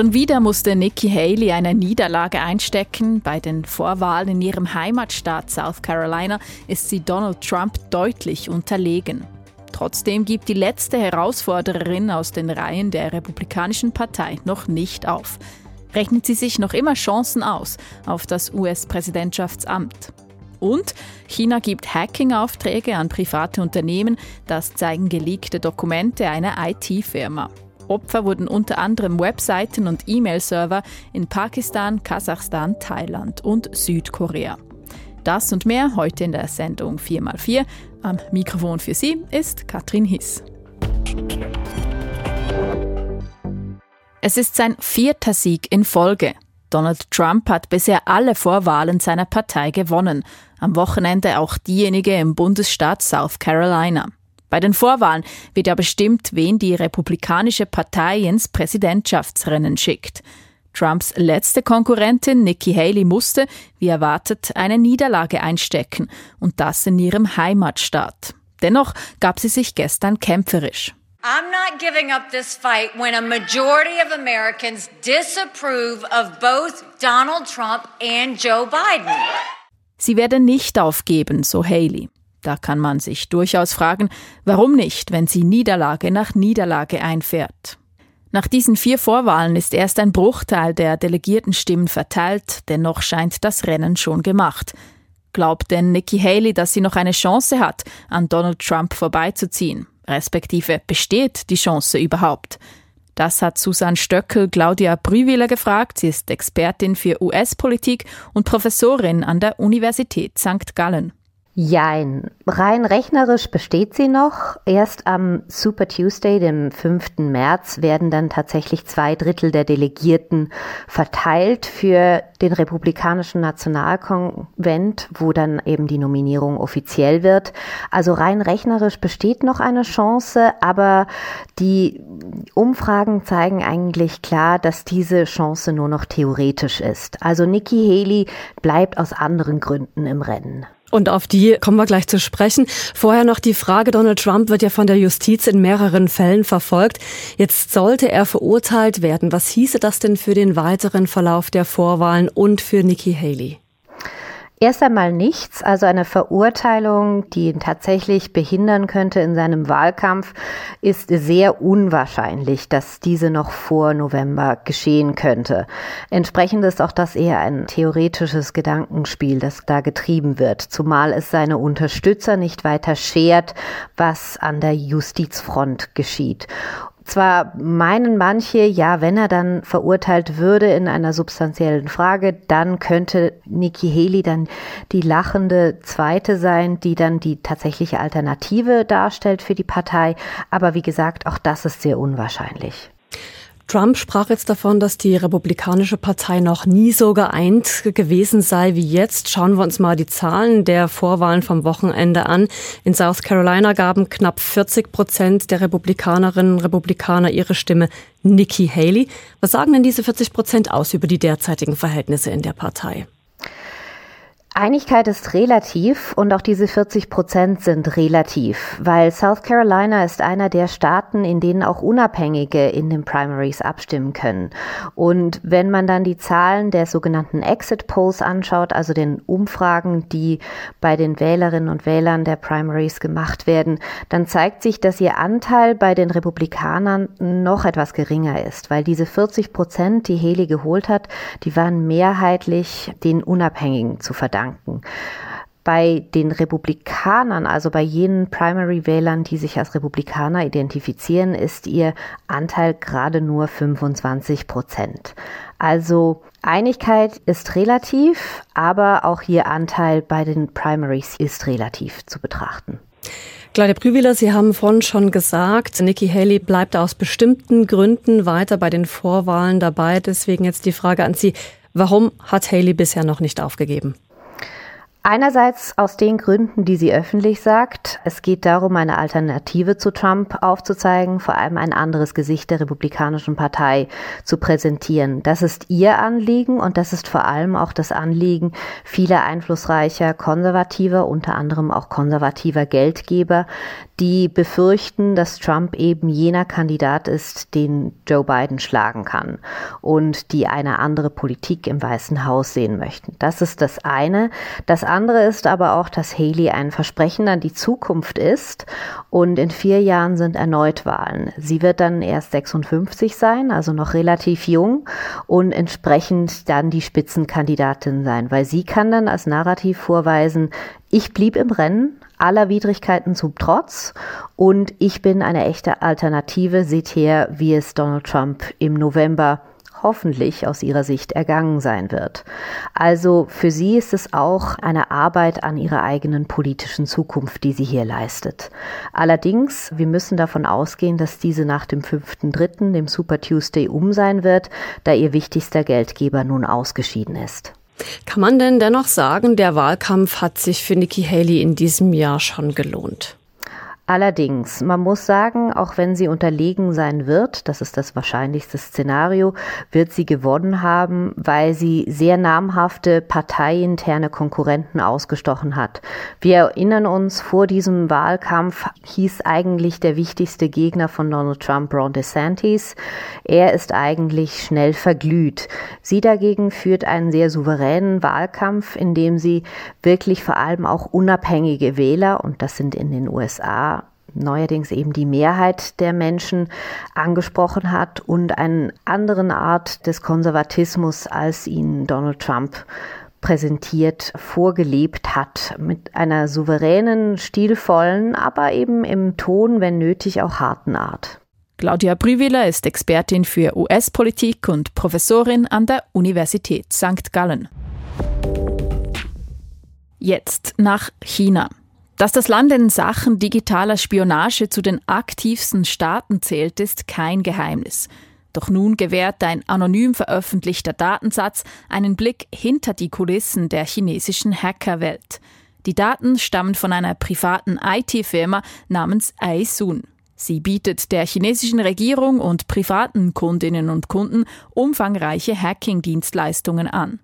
Schon wieder musste Nikki Haley eine Niederlage einstecken. Bei den Vorwahlen in ihrem Heimatstaat South Carolina ist sie Donald Trump deutlich unterlegen. Trotzdem gibt die letzte Herausfordererin aus den Reihen der Republikanischen Partei noch nicht auf. Rechnet sie sich noch immer Chancen aus auf das US-Präsidentschaftsamt? Und China gibt Hacking-Aufträge an private Unternehmen, das zeigen geleakte Dokumente einer IT-Firma. Opfer wurden unter anderem Webseiten und E-Mail-Server in Pakistan, Kasachstan, Thailand und Südkorea. Das und mehr heute in der Sendung 4x4. Am Mikrofon für Sie ist Katrin Hiss. Es ist sein vierter Sieg in Folge. Donald Trump hat bisher alle Vorwahlen seiner Partei gewonnen, am Wochenende auch diejenige im Bundesstaat South Carolina. Bei den Vorwahlen wird ja bestimmt, wen die Republikanische Partei ins Präsidentschaftsrennen schickt. Trumps letzte Konkurrentin Nikki Haley musste, wie erwartet, eine Niederlage einstecken und das in ihrem Heimatstaat. Dennoch gab sie sich gestern kämpferisch. I'm not giving up this fight when a majority of Americans disapprove of both Donald Trump and Joe Biden. Sie werde nicht aufgeben, so Haley. Da kann man sich durchaus fragen, warum nicht, wenn sie Niederlage nach Niederlage einfährt. Nach diesen vier Vorwahlen ist erst ein Bruchteil der delegierten Stimmen verteilt, dennoch scheint das Rennen schon gemacht. Glaubt denn Nikki Haley, dass sie noch eine Chance hat, an Donald Trump vorbeizuziehen? Respektive besteht die Chance überhaupt? Das hat Susanne Stöckel Claudia Brühwiler gefragt. Sie ist Expertin für US-Politik und Professorin an der Universität St. Gallen. Jein. Rein rechnerisch besteht sie noch. Erst am Super Tuesday, dem 5. März, werden dann tatsächlich zwei Drittel der Delegierten verteilt für den Republikanischen Nationalkonvent, wo dann eben die Nominierung offiziell wird. Also rein rechnerisch besteht noch eine Chance, aber die Umfragen zeigen eigentlich klar, dass diese Chance nur noch theoretisch ist. Also Nikki Haley bleibt aus anderen Gründen im Rennen. Und auf die kommen wir gleich zu sprechen. Vorher noch die Frage, Donald Trump wird ja von der Justiz in mehreren Fällen verfolgt. Jetzt sollte er verurteilt werden. Was hieße das denn für den weiteren Verlauf der Vorwahlen und für Nikki Haley? Erst einmal nichts, also eine Verurteilung, die ihn tatsächlich behindern könnte in seinem Wahlkampf, ist sehr unwahrscheinlich, dass diese noch vor November geschehen könnte. Entsprechend ist auch das eher ein theoretisches Gedankenspiel, das da getrieben wird, zumal es seine Unterstützer nicht weiter schert, was an der Justizfront geschieht. Zwar meinen manche, ja, wenn er dann verurteilt würde in einer substanziellen Frage, dann könnte Nikki Haley dann die lachende Zweite sein, die dann die tatsächliche Alternative darstellt für die Partei. Aber wie gesagt, auch das ist sehr unwahrscheinlich. Trump sprach jetzt davon, dass die Republikanische Partei noch nie so geeint gewesen sei wie jetzt. Schauen wir uns mal die Zahlen der Vorwahlen vom Wochenende an. In South Carolina gaben knapp 40 Prozent der Republikanerinnen und Republikaner ihre Stimme Nikki Haley. Was sagen denn diese 40 Prozent aus über die derzeitigen Verhältnisse in der Partei? Einigkeit ist relativ und auch diese 40 Prozent sind relativ, weil South Carolina ist einer der Staaten, in denen auch Unabhängige in den Primaries abstimmen können. Und wenn man dann die Zahlen der sogenannten Exit Polls anschaut, also den Umfragen, die bei den Wählerinnen und Wählern der Primaries gemacht werden, dann zeigt sich, dass ihr Anteil bei den Republikanern noch etwas geringer ist, weil diese 40 Prozent, die Haley geholt hat, die waren mehrheitlich den Unabhängigen zu verdanken danken. Bei den Republikanern, also bei jenen Primary-Wählern, die sich als Republikaner identifizieren, ist ihr Anteil gerade nur 25 Prozent. Also Einigkeit ist relativ, aber auch ihr Anteil bei den Primaries ist relativ zu betrachten. Claudia Prüwiller, Sie haben vorhin schon gesagt, Nikki Haley bleibt aus bestimmten Gründen weiter bei den Vorwahlen dabei. Deswegen jetzt die Frage an Sie, warum hat Haley bisher noch nicht aufgegeben? Einerseits aus den Gründen, die sie öffentlich sagt. Es geht darum, eine Alternative zu Trump aufzuzeigen, vor allem ein anderes Gesicht der Republikanischen Partei zu präsentieren. Das ist ihr Anliegen und das ist vor allem auch das Anliegen vieler einflussreicher Konservativer, unter anderem auch konservativer Geldgeber, die befürchten, dass Trump eben jener Kandidat ist, den Joe Biden schlagen kann und die eine andere Politik im Weißen Haus sehen möchten. Das ist das eine. Das andere ist aber auch, dass Haley ein Versprechen an die Zukunft ist und in vier Jahren sind erneut Wahlen. Sie wird dann erst 56 sein, also noch relativ jung und entsprechend dann die Spitzenkandidatin sein, weil sie kann dann als Narrativ vorweisen, ich blieb im Rennen, aller Widrigkeiten zum Trotz und ich bin eine echte Alternative. Seht her, wie es Donald Trump im November hoffentlich aus ihrer Sicht ergangen sein wird. Also für sie ist es auch eine Arbeit an ihrer eigenen politischen Zukunft, die sie hier leistet. Allerdings, wir müssen davon ausgehen, dass diese nach dem 5.3., dem Super Tuesday, um sein wird, da ihr wichtigster Geldgeber nun ausgeschieden ist. Kann man denn dennoch sagen, der Wahlkampf hat sich für Nikki Haley in diesem Jahr schon gelohnt? Allerdings, man muss sagen, auch wenn sie unterlegen sein wird, das ist das wahrscheinlichste Szenario, wird sie gewonnen haben, weil sie sehr namhafte parteiinterne Konkurrenten ausgestochen hat. Wir erinnern uns, vor diesem Wahlkampf hieß eigentlich der wichtigste Gegner von Donald Trump Ron DeSantis. Er ist eigentlich schnell verglüht. Sie dagegen führt einen sehr souveränen Wahlkampf, in dem sie wirklich vor allem auch unabhängige Wähler, und das sind in den USA neuerdings eben die Mehrheit der Menschen angesprochen hat und eine andere Art des Konservatismus, als ihn Donald Trump präsentiert, vorgelebt hat, mit einer souveränen, stilvollen, aber eben im Ton, wenn nötig, auch harten Art. Claudia Brüwiler ist Expertin für US-Politik und Professorin an der Universität St. Gallen. Jetzt nach China. Dass das Land in Sachen digitaler Spionage zu den aktivsten Staaten zählt, ist kein Geheimnis. Doch nun gewährt ein anonym veröffentlichter Datensatz einen Blick hinter die Kulissen der chinesischen Hackerwelt. Die Daten stammen von einer privaten IT-Firma namens Aisun. Sie bietet der chinesischen Regierung und privaten Kundinnen und Kunden umfangreiche Hacking-Dienstleistungen an.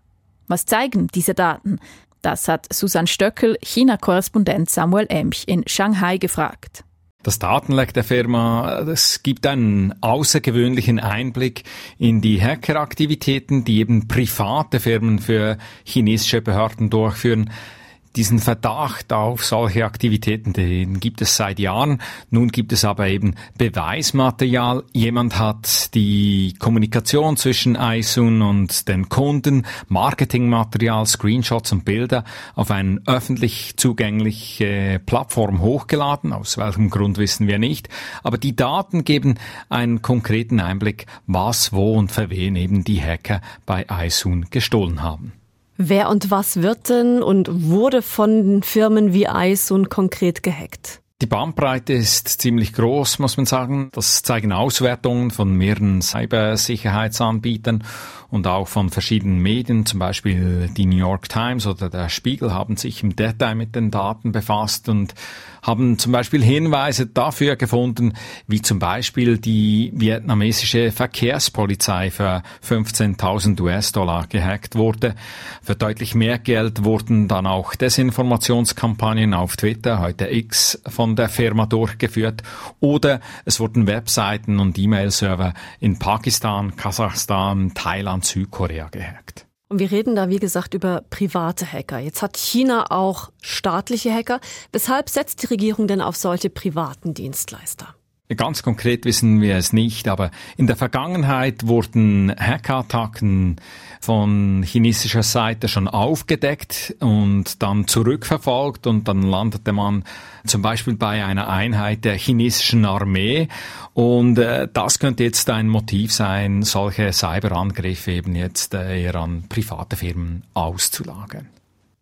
Was zeigen diese Daten? Das hat Susanne Stöckel, China-Korrespondent Samuel Emch in Shanghai gefragt. Das Datenleck der Firma, das gibt einen außergewöhnlichen Einblick in die Hackeraktivitäten, die eben private Firmen für chinesische Behörden durchführen. Diesen Verdacht auf solche Aktivitäten, den gibt es seit Jahren. Nun gibt es aber eben Beweismaterial. Jemand hat die Kommunikation zwischen Aisun und den Kunden, Marketingmaterial, Screenshots und Bilder auf eine öffentlich zugängliche Plattform hochgeladen. Aus welchem Grund wissen wir nicht. Aber die Daten geben einen konkreten Einblick, was, wo und für wen eben die Hacker bei Aisun gestohlen haben. Wer und was wird denn und wurde von Firmen wie Eison konkret gehackt? Die Bandbreite ist ziemlich groß, muss man sagen. Das zeigen Auswertungen von mehreren Cybersicherheitsanbietern und auch von verschiedenen Medien, zum Beispiel die New York Times oder der Spiegel haben sich im Detail mit den Daten befasst und haben zum Beispiel Hinweise dafür gefunden, wie zum Beispiel die vietnamesische Verkehrspolizei für 15.000 US-Dollar gehackt wurde. Für deutlich mehr Geld wurden dann auch Desinformationskampagnen auf Twitter, heute X, von der Firma durchgeführt oder es wurden Webseiten und E-Mail-Server in Pakistan, Kasachstan, Thailand, Südkorea gehackt. Und wir reden da, wie gesagt, über private Hacker. Jetzt hat China auch staatliche Hacker. Weshalb setzt die Regierung denn auf solche privaten Dienstleister? Ganz konkret wissen wir es nicht, aber in der Vergangenheit wurden Hackerattacken von chinesischer Seite schon aufgedeckt und dann zurückverfolgt und dann landete man zum Beispiel bei einer Einheit der chinesischen Armee und äh, das könnte jetzt ein Motiv sein, solche Cyberangriffe eben jetzt äh, eher an private Firmen auszulagern.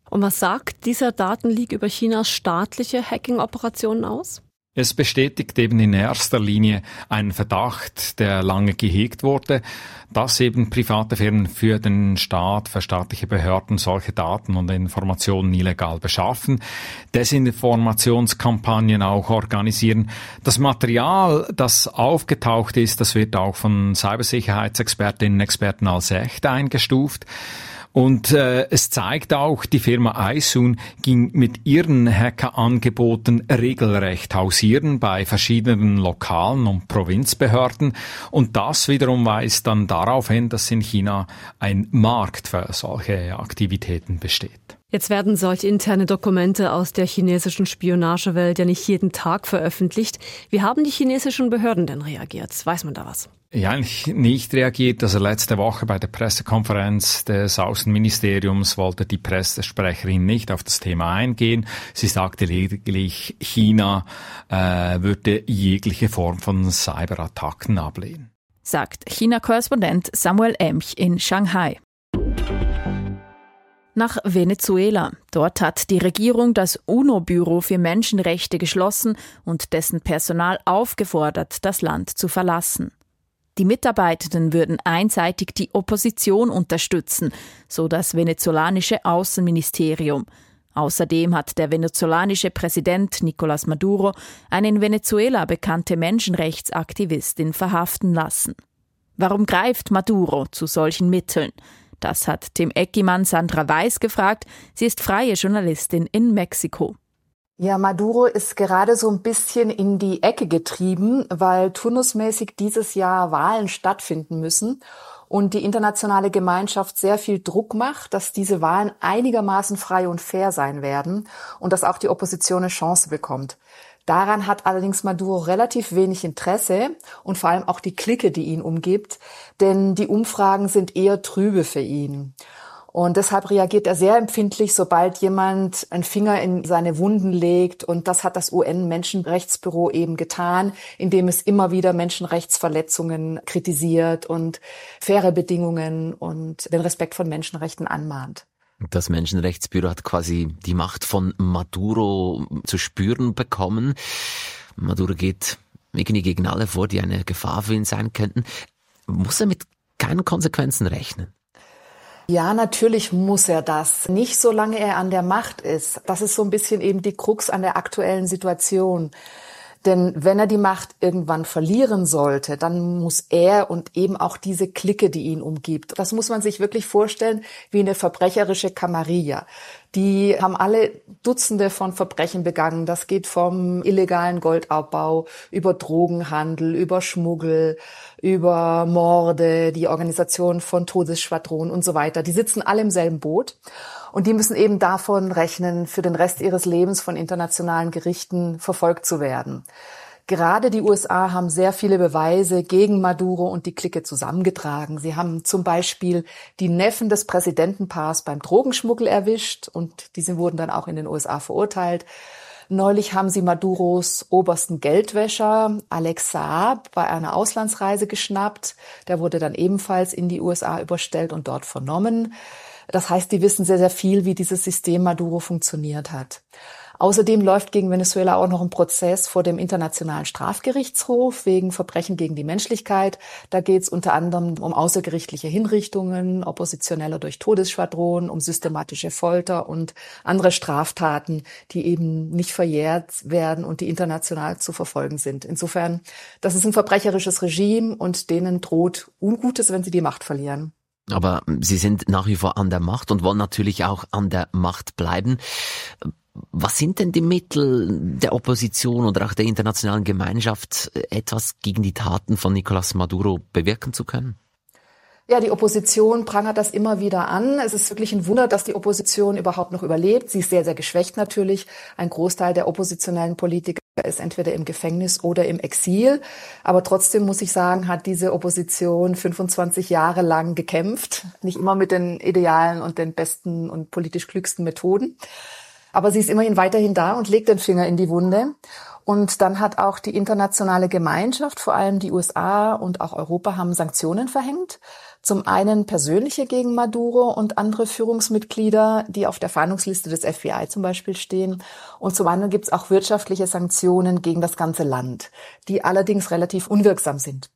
Und was sagt dieser Datenleak über Chinas staatliche Hacking-Operationen aus? Es bestätigt eben in erster Linie einen Verdacht, der lange gehegt wurde, dass eben private Firmen für den Staat, für staatliche Behörden solche Daten und Informationen illegal beschaffen, Desinformationskampagnen auch organisieren. Das Material, das aufgetaucht ist, das wird auch von Cybersicherheitsexpertinnen und Experten als echt eingestuft. Und äh, es zeigt auch, die Firma Isun ging mit ihren Hackerangeboten regelrecht hausieren bei verschiedenen lokalen und Provinzbehörden. Und das wiederum weist dann darauf hin, dass in China ein Markt für solche Aktivitäten besteht. Jetzt werden solche interne Dokumente aus der chinesischen Spionagewelt ja nicht jeden Tag veröffentlicht. Wie haben die chinesischen Behörden denn reagiert? Weiß man da was? Ja, eigentlich nicht reagiert. Also letzte Woche bei der Pressekonferenz des Außenministeriums wollte die Pressesprecherin nicht auf das Thema eingehen. Sie sagte lediglich, China äh, würde jegliche Form von Cyberattacken ablehnen. Sagt China-Korrespondent Samuel Emch in Shanghai. Nach Venezuela. Dort hat die Regierung das UNO-Büro für Menschenrechte geschlossen und dessen Personal aufgefordert, das Land zu verlassen. Die Mitarbeitenden würden einseitig die Opposition unterstützen, so das venezolanische Außenministerium. Außerdem hat der venezolanische Präsident Nicolás Maduro eine in Venezuela bekannte Menschenrechtsaktivistin verhaften lassen. Warum greift Maduro zu solchen Mitteln? Das hat Tim Eckimann Sandra Weiß gefragt. Sie ist freie Journalistin in Mexiko. Ja, Maduro ist gerade so ein bisschen in die Ecke getrieben, weil turnusmäßig dieses Jahr Wahlen stattfinden müssen und die internationale Gemeinschaft sehr viel Druck macht, dass diese Wahlen einigermaßen frei und fair sein werden und dass auch die Opposition eine Chance bekommt. Daran hat allerdings Maduro relativ wenig Interesse und vor allem auch die Clique, die ihn umgibt, denn die Umfragen sind eher trübe für ihn. Und deshalb reagiert er sehr empfindlich, sobald jemand einen Finger in seine Wunden legt. Und das hat das UN-Menschenrechtsbüro eben getan, indem es immer wieder Menschenrechtsverletzungen kritisiert und faire Bedingungen und den Respekt von Menschenrechten anmahnt. Das Menschenrechtsbüro hat quasi die Macht von Maduro zu spüren bekommen. Maduro geht irgendwie gegen alle vor, die eine Gefahr für ihn sein könnten. Muss er mit keinen Konsequenzen rechnen? Ja, natürlich muss er das. Nicht solange er an der Macht ist. Das ist so ein bisschen eben die Krux an der aktuellen Situation. Denn wenn er die Macht irgendwann verlieren sollte, dann muss er und eben auch diese Clique, die ihn umgibt, das muss man sich wirklich vorstellen wie eine verbrecherische Camarilla. Die haben alle Dutzende von Verbrechen begangen. Das geht vom illegalen Goldabbau über Drogenhandel, über Schmuggel, über Morde, die Organisation von Todesschwadronen und so weiter. Die sitzen alle im selben Boot. Und die müssen eben davon rechnen, für den Rest ihres Lebens von internationalen Gerichten verfolgt zu werden. Gerade die USA haben sehr viele Beweise gegen Maduro und die Clique zusammengetragen. Sie haben zum Beispiel die Neffen des Präsidentenpaars beim Drogenschmuggel erwischt und diese wurden dann auch in den USA verurteilt. Neulich haben sie Maduros obersten Geldwäscher Alex Saab bei einer Auslandsreise geschnappt. Der wurde dann ebenfalls in die USA überstellt und dort vernommen. Das heißt, die wissen sehr, sehr viel, wie dieses System Maduro funktioniert hat. Außerdem läuft gegen Venezuela auch noch ein Prozess vor dem Internationalen Strafgerichtshof wegen Verbrechen gegen die Menschlichkeit. Da geht es unter anderem um außergerichtliche Hinrichtungen, Oppositionelle durch Todesschwadronen, um systematische Folter und andere Straftaten, die eben nicht verjährt werden und die international zu verfolgen sind. Insofern, das ist ein verbrecherisches Regime und denen droht Ungutes, wenn sie die Macht verlieren. Aber Sie sind nach wie vor an der Macht und wollen natürlich auch an der Macht bleiben. Was sind denn die Mittel der Opposition oder auch der internationalen Gemeinschaft, etwas gegen die Taten von Nicolás Maduro bewirken zu können? Ja, die Opposition prangert das immer wieder an. Es ist wirklich ein Wunder, dass die Opposition überhaupt noch überlebt. Sie ist sehr, sehr geschwächt natürlich. Ein Großteil der oppositionellen Politiker ist entweder im Gefängnis oder im Exil. Aber trotzdem muss ich sagen, hat diese Opposition 25 Jahre lang gekämpft. Nicht immer mit den idealen und den besten und politisch klügsten Methoden. Aber sie ist immerhin weiterhin da und legt den Finger in die Wunde. Und dann hat auch die internationale Gemeinschaft, vor allem die USA und auch Europa, haben Sanktionen verhängt. Zum einen persönliche gegen Maduro und andere Führungsmitglieder, die auf der Fahndungsliste des FBI zum Beispiel stehen. Und zum anderen gibt es auch wirtschaftliche Sanktionen gegen das ganze Land, die allerdings relativ unwirksam sind.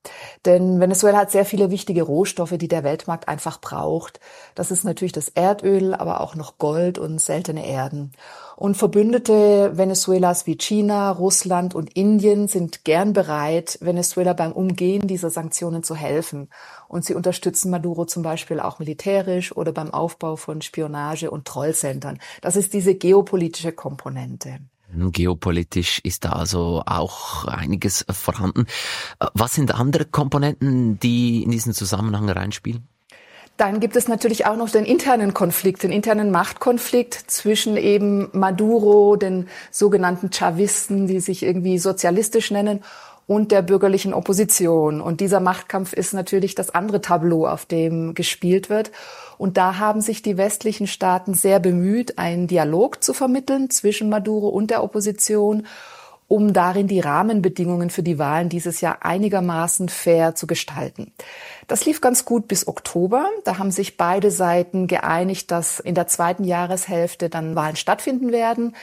Denn Venezuela hat sehr viele wichtige Rohstoffe, die der Weltmarkt einfach braucht. Das ist natürlich das Erdöl, aber auch noch Gold und seltene Erden. Und Verbündete Venezuelas wie China, Russland und Indien sind gern bereit, Venezuela beim Umgehen dieser Sanktionen zu helfen. Und sie unterstützen Maduro zum Beispiel auch militärisch oder beim Aufbau von Spionage- und Trollcentern. Das ist diese geopolitische Komponente. Geopolitisch ist da also auch einiges vorhanden. Was sind andere Komponenten, die in diesen Zusammenhang reinspielen? Dann gibt es natürlich auch noch den internen Konflikt, den internen Machtkonflikt zwischen eben Maduro, den sogenannten Chavisten, die sich irgendwie sozialistisch nennen, und der bürgerlichen Opposition. Und dieser Machtkampf ist natürlich das andere Tableau, auf dem gespielt wird. Und da haben sich die westlichen Staaten sehr bemüht, einen Dialog zu vermitteln zwischen Maduro und der Opposition um darin die Rahmenbedingungen für die Wahlen dieses Jahr einigermaßen fair zu gestalten. Das lief ganz gut bis Oktober. Da haben sich beide Seiten geeinigt, dass in der zweiten Jahreshälfte dann Wahlen stattfinden werden.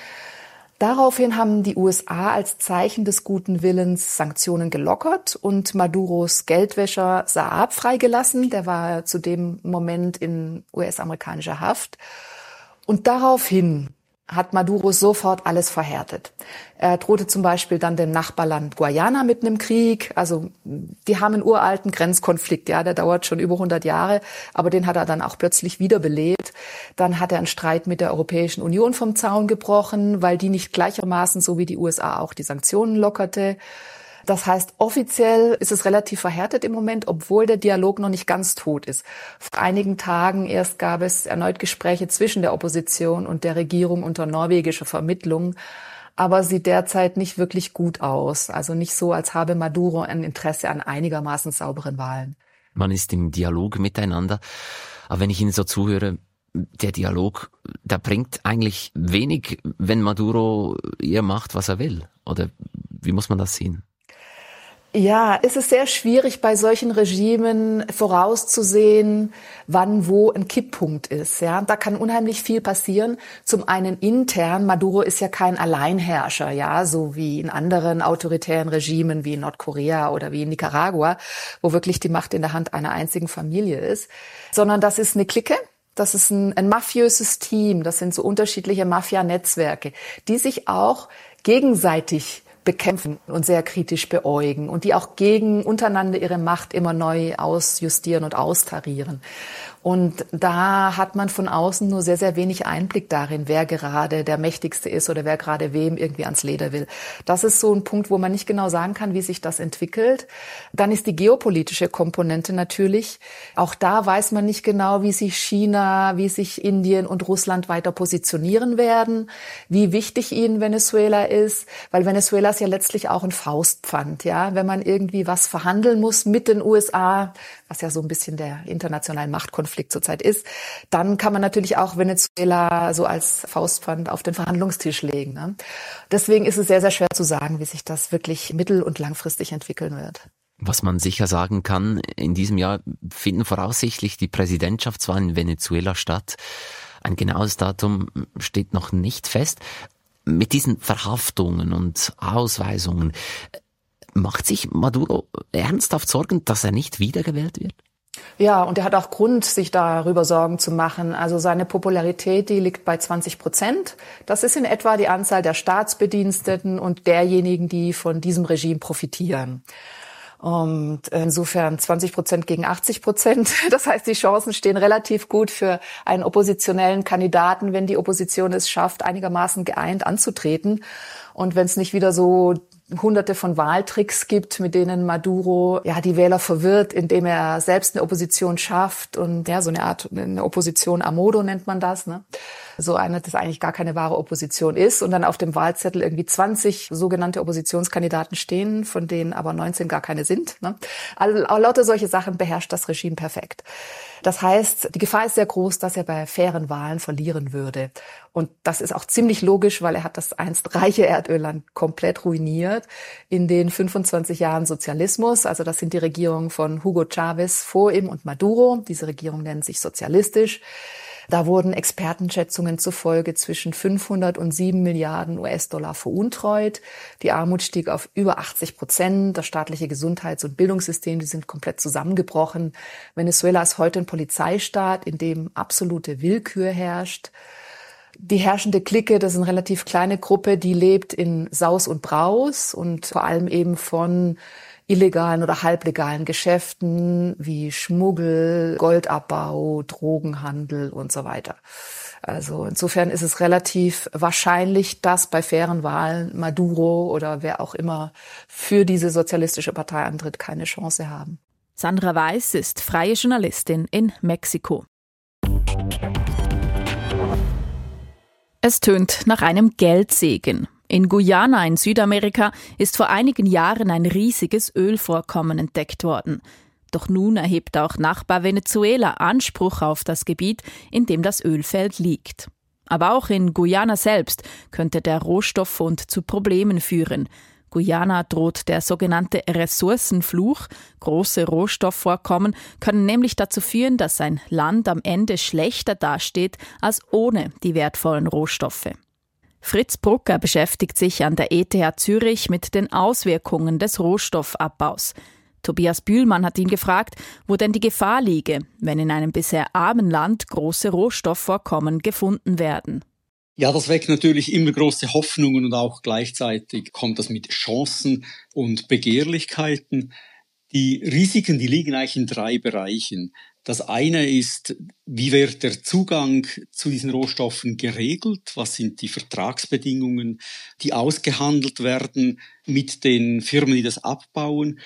Daraufhin haben die USA als Zeichen des guten Willens Sanktionen gelockert und Maduros Geldwäscher Saab freigelassen. Der war zu dem Moment in US-amerikanischer Haft. Und daraufhin hat Maduro sofort alles verhärtet. Er drohte zum Beispiel dann dem Nachbarland Guayana mit einem Krieg. Also die haben einen uralten Grenzkonflikt, ja, der dauert schon über 100 Jahre, aber den hat er dann auch plötzlich wiederbelebt. Dann hat er einen Streit mit der Europäischen Union vom Zaun gebrochen, weil die nicht gleichermaßen, so wie die USA, auch die Sanktionen lockerte. Das heißt, offiziell ist es relativ verhärtet im Moment, obwohl der Dialog noch nicht ganz tot ist. Vor einigen Tagen erst gab es erneut Gespräche zwischen der Opposition und der Regierung unter norwegischer Vermittlung. Aber sieht derzeit nicht wirklich gut aus. Also nicht so, als habe Maduro ein Interesse an einigermaßen sauberen Wahlen. Man ist im Dialog miteinander. Aber wenn ich Ihnen so zuhöre, der Dialog, der bringt eigentlich wenig, wenn Maduro ihr macht, was er will. Oder wie muss man das sehen? Ja, es ist sehr schwierig bei solchen Regimen vorauszusehen, wann wo ein Kipppunkt ist. Ja, da kann unheimlich viel passieren. Zum einen intern. Maduro ist ja kein Alleinherrscher, ja, so wie in anderen autoritären Regimen wie in Nordkorea oder wie in Nicaragua, wo wirklich die Macht in der Hand einer einzigen Familie ist, sondern das ist eine Clique. Das ist ein, ein mafiöses Team. Das sind so unterschiedliche Mafia-Netzwerke, die sich auch gegenseitig bekämpfen und sehr kritisch beäugen und die auch gegen untereinander ihre Macht immer neu ausjustieren und austarieren. Und da hat man von außen nur sehr, sehr wenig Einblick darin, wer gerade der Mächtigste ist oder wer gerade wem irgendwie ans Leder will. Das ist so ein Punkt, wo man nicht genau sagen kann, wie sich das entwickelt. Dann ist die geopolitische Komponente natürlich. Auch da weiß man nicht genau, wie sich China, wie sich Indien und Russland weiter positionieren werden, wie wichtig ihnen Venezuela ist, weil Venezuela ist ja letztlich auch ein Faustpfand, ja. Wenn man irgendwie was verhandeln muss mit den USA, was ja so ein bisschen der internationale Machtkonflikt zurzeit ist, dann kann man natürlich auch Venezuela so als Faustpfand auf den Verhandlungstisch legen. Ne? Deswegen ist es sehr, sehr schwer zu sagen, wie sich das wirklich mittel- und langfristig entwickeln wird. Was man sicher sagen kann, in diesem Jahr finden voraussichtlich die Präsidentschaftswahlen in Venezuela statt. Ein genaues Datum steht noch nicht fest. Mit diesen Verhaftungen und Ausweisungen, Macht sich Maduro ernsthaft Sorgen, dass er nicht wiedergewählt wird? Ja, und er hat auch Grund, sich darüber Sorgen zu machen. Also seine Popularität, die liegt bei 20 Prozent. Das ist in etwa die Anzahl der Staatsbediensteten und derjenigen, die von diesem Regime profitieren. Und insofern 20 Prozent gegen 80 Prozent. Das heißt, die Chancen stehen relativ gut für einen oppositionellen Kandidaten, wenn die Opposition es schafft, einigermaßen geeint anzutreten. Und wenn es nicht wieder so hunderte von Wahltricks gibt, mit denen Maduro ja die Wähler verwirrt, indem er selbst eine Opposition schafft und ja so eine Art eine Opposition a modo nennt man das, ne? So eine, das eigentlich gar keine wahre Opposition ist und dann auf dem Wahlzettel irgendwie 20 sogenannte Oppositionskandidaten stehen, von denen aber 19 gar keine sind. Ne? Also lauter solche Sachen beherrscht das Regime perfekt. Das heißt, die Gefahr ist sehr groß, dass er bei fairen Wahlen verlieren würde. Und das ist auch ziemlich logisch, weil er hat das einst reiche Erdölland komplett ruiniert in den 25 Jahren Sozialismus. Also das sind die Regierungen von Hugo Chavez vor ihm und Maduro. Diese Regierung nennt sich sozialistisch. Da wurden Expertenschätzungen zufolge zwischen 500 und 7 Milliarden US-Dollar veruntreut. Die Armut stieg auf über 80 Prozent. Das staatliche Gesundheits- und Bildungssystem, die sind komplett zusammengebrochen. Venezuela ist heute ein Polizeistaat, in dem absolute Willkür herrscht. Die herrschende Clique, das ist eine relativ kleine Gruppe, die lebt in Saus und Braus und vor allem eben von illegalen oder halblegalen Geschäften wie Schmuggel, Goldabbau, Drogenhandel und so weiter. Also insofern ist es relativ wahrscheinlich, dass bei fairen Wahlen Maduro oder wer auch immer für diese sozialistische Partei antritt, keine Chance haben. Sandra Weiß ist freie Journalistin in Mexiko. Es tönt nach einem Geldsegen. In Guyana in Südamerika ist vor einigen Jahren ein riesiges Ölvorkommen entdeckt worden. Doch nun erhebt auch Nachbar Venezuela Anspruch auf das Gebiet, in dem das Ölfeld liegt. Aber auch in Guyana selbst könnte der Rohstofffund zu Problemen führen. Guyana droht der sogenannte Ressourcenfluch. Große Rohstoffvorkommen können nämlich dazu führen, dass ein Land am Ende schlechter dasteht als ohne die wertvollen Rohstoffe. Fritz Brucker beschäftigt sich an der ETH Zürich mit den Auswirkungen des Rohstoffabbaus. Tobias Bühlmann hat ihn gefragt, wo denn die Gefahr liege, wenn in einem bisher armen Land große Rohstoffvorkommen gefunden werden. Ja, das weckt natürlich immer große Hoffnungen und auch gleichzeitig kommt das mit Chancen und Begehrlichkeiten. Die Risiken, die liegen eigentlich in drei Bereichen. Das eine ist, wie wird der Zugang zu diesen Rohstoffen geregelt? Was sind die Vertragsbedingungen, die ausgehandelt werden mit den Firmen, die das abbauen?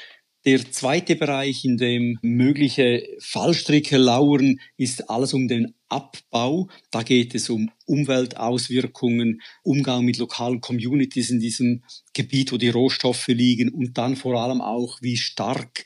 Der zweite Bereich, in dem mögliche Fallstricke lauern, ist alles um den Abbau. Da geht es um Umweltauswirkungen, Umgang mit lokalen Communities in diesem Gebiet, wo die Rohstoffe liegen und dann vor allem auch, wie stark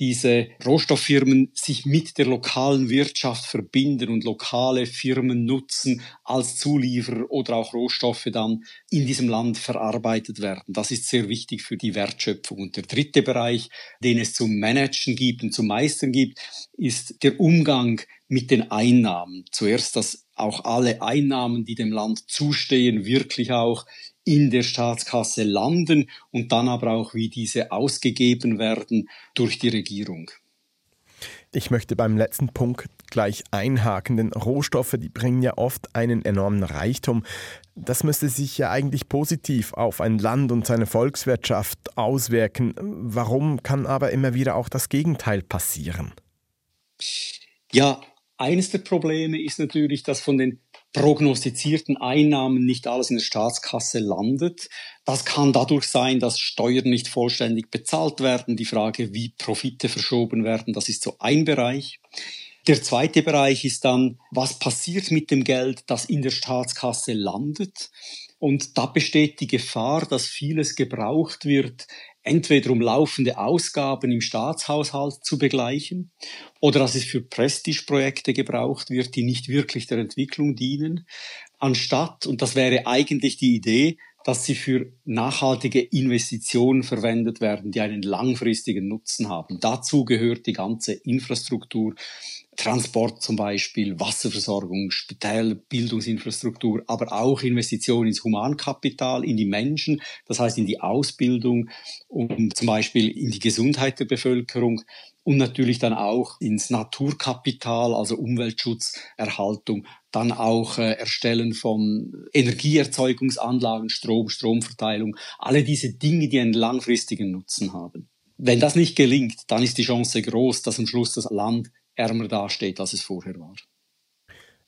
diese Rohstofffirmen sich mit der lokalen Wirtschaft verbinden und lokale Firmen nutzen als Zulieferer oder auch Rohstoffe dann in diesem Land verarbeitet werden. Das ist sehr wichtig für die Wertschöpfung. Und der dritte Bereich, den es zum Managen gibt und zum Meistern gibt, ist der Umgang mit den Einnahmen. Zuerst, dass auch alle Einnahmen, die dem Land zustehen, wirklich auch in der Staatskasse landen und dann aber auch, wie diese ausgegeben werden durch die Regierung. Ich möchte beim letzten Punkt gleich einhaken, denn Rohstoffe, die bringen ja oft einen enormen Reichtum. Das müsste sich ja eigentlich positiv auf ein Land und seine Volkswirtschaft auswirken. Warum kann aber immer wieder auch das Gegenteil passieren? Ja, eines der Probleme ist natürlich, dass von den prognostizierten Einnahmen nicht alles in der Staatskasse landet. Das kann dadurch sein, dass Steuern nicht vollständig bezahlt werden. Die Frage, wie Profite verschoben werden, das ist so ein Bereich. Der zweite Bereich ist dann, was passiert mit dem Geld, das in der Staatskasse landet? Und da besteht die Gefahr, dass vieles gebraucht wird, entweder um laufende Ausgaben im Staatshaushalt zu begleichen oder dass es für Prestigeprojekte gebraucht wird, die nicht wirklich der Entwicklung dienen, anstatt, und das wäre eigentlich die Idee, dass sie für nachhaltige Investitionen verwendet werden, die einen langfristigen Nutzen haben. Dazu gehört die ganze Infrastruktur, Transport zum Beispiel, Wasserversorgung, Spitäler, Bildungsinfrastruktur, aber auch Investitionen ins Humankapital, in die Menschen, das heißt in die Ausbildung und zum Beispiel in die Gesundheit der Bevölkerung und natürlich dann auch ins Naturkapital, also Umweltschutz, Erhaltung, dann auch äh, Erstellen von Energieerzeugungsanlagen, Strom, Stromverteilung, alle diese Dinge, die einen langfristigen Nutzen haben. Wenn das nicht gelingt, dann ist die Chance groß, dass am Schluss das Land ärmer dasteht, als es vorher war.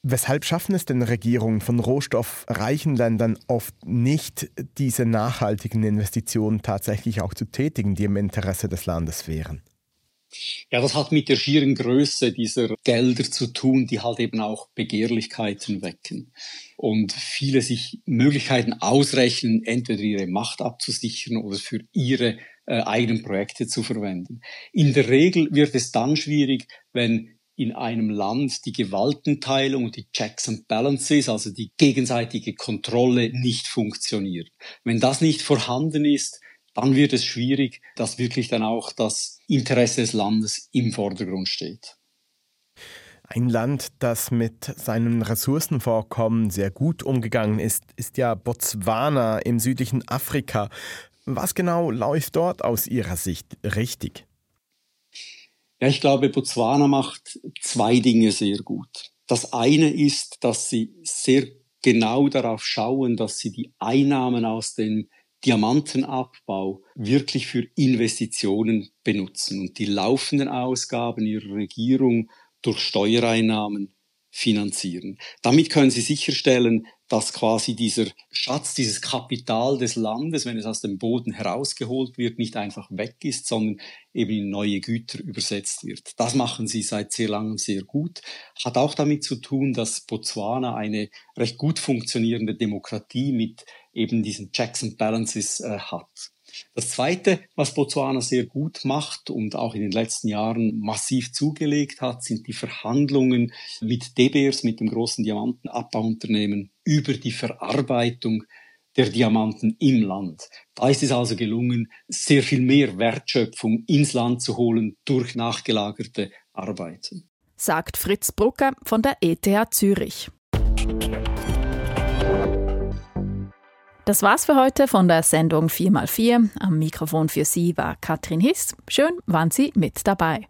Weshalb schaffen es denn Regierungen von rohstoffreichen Ländern oft nicht, diese nachhaltigen Investitionen tatsächlich auch zu tätigen, die im Interesse des Landes wären? Ja, das hat mit der schieren Größe dieser Gelder zu tun, die halt eben auch Begehrlichkeiten wecken. Und viele sich Möglichkeiten ausrechnen, entweder ihre Macht abzusichern oder für ihre äh, eigenen Projekte zu verwenden. In der Regel wird es dann schwierig, wenn in einem Land die Gewaltenteilung und die Checks and Balances, also die gegenseitige Kontrolle nicht funktioniert. Wenn das nicht vorhanden ist, dann wird es schwierig, dass wirklich dann auch das Interesse des Landes im Vordergrund steht. Ein Land, das mit seinen Ressourcenvorkommen sehr gut umgegangen ist, ist ja Botswana im südlichen Afrika. Was genau läuft dort aus Ihrer Sicht richtig? Ja, ich glaube, Botswana macht zwei Dinge sehr gut. Das eine ist, dass sie sehr genau darauf schauen, dass sie die Einnahmen aus dem Diamantenabbau wirklich für Investitionen benutzen und die laufenden Ausgaben ihrer Regierung durch Steuereinnahmen finanzieren. Damit können sie sicherstellen, dass quasi dieser Schatz, dieses Kapital des Landes, wenn es aus dem Boden herausgeholt wird, nicht einfach weg ist, sondern eben in neue Güter übersetzt wird. Das machen sie seit sehr langem sehr gut. Hat auch damit zu tun, dass Botswana eine recht gut funktionierende Demokratie mit eben diesen Checks and Balances äh, hat. Das Zweite, was Botswana sehr gut macht und auch in den letzten Jahren massiv zugelegt hat, sind die Verhandlungen mit De mit dem großen Diamantenabbauunternehmen, über die Verarbeitung der Diamanten im Land. Da ist es also gelungen, sehr viel mehr Wertschöpfung ins Land zu holen durch nachgelagerte Arbeiten. Sagt Fritz Brucker von der ETH Zürich. Das war's für heute von der Sendung 4x4. Am Mikrofon für Sie war Katrin Hiss. Schön waren Sie mit dabei.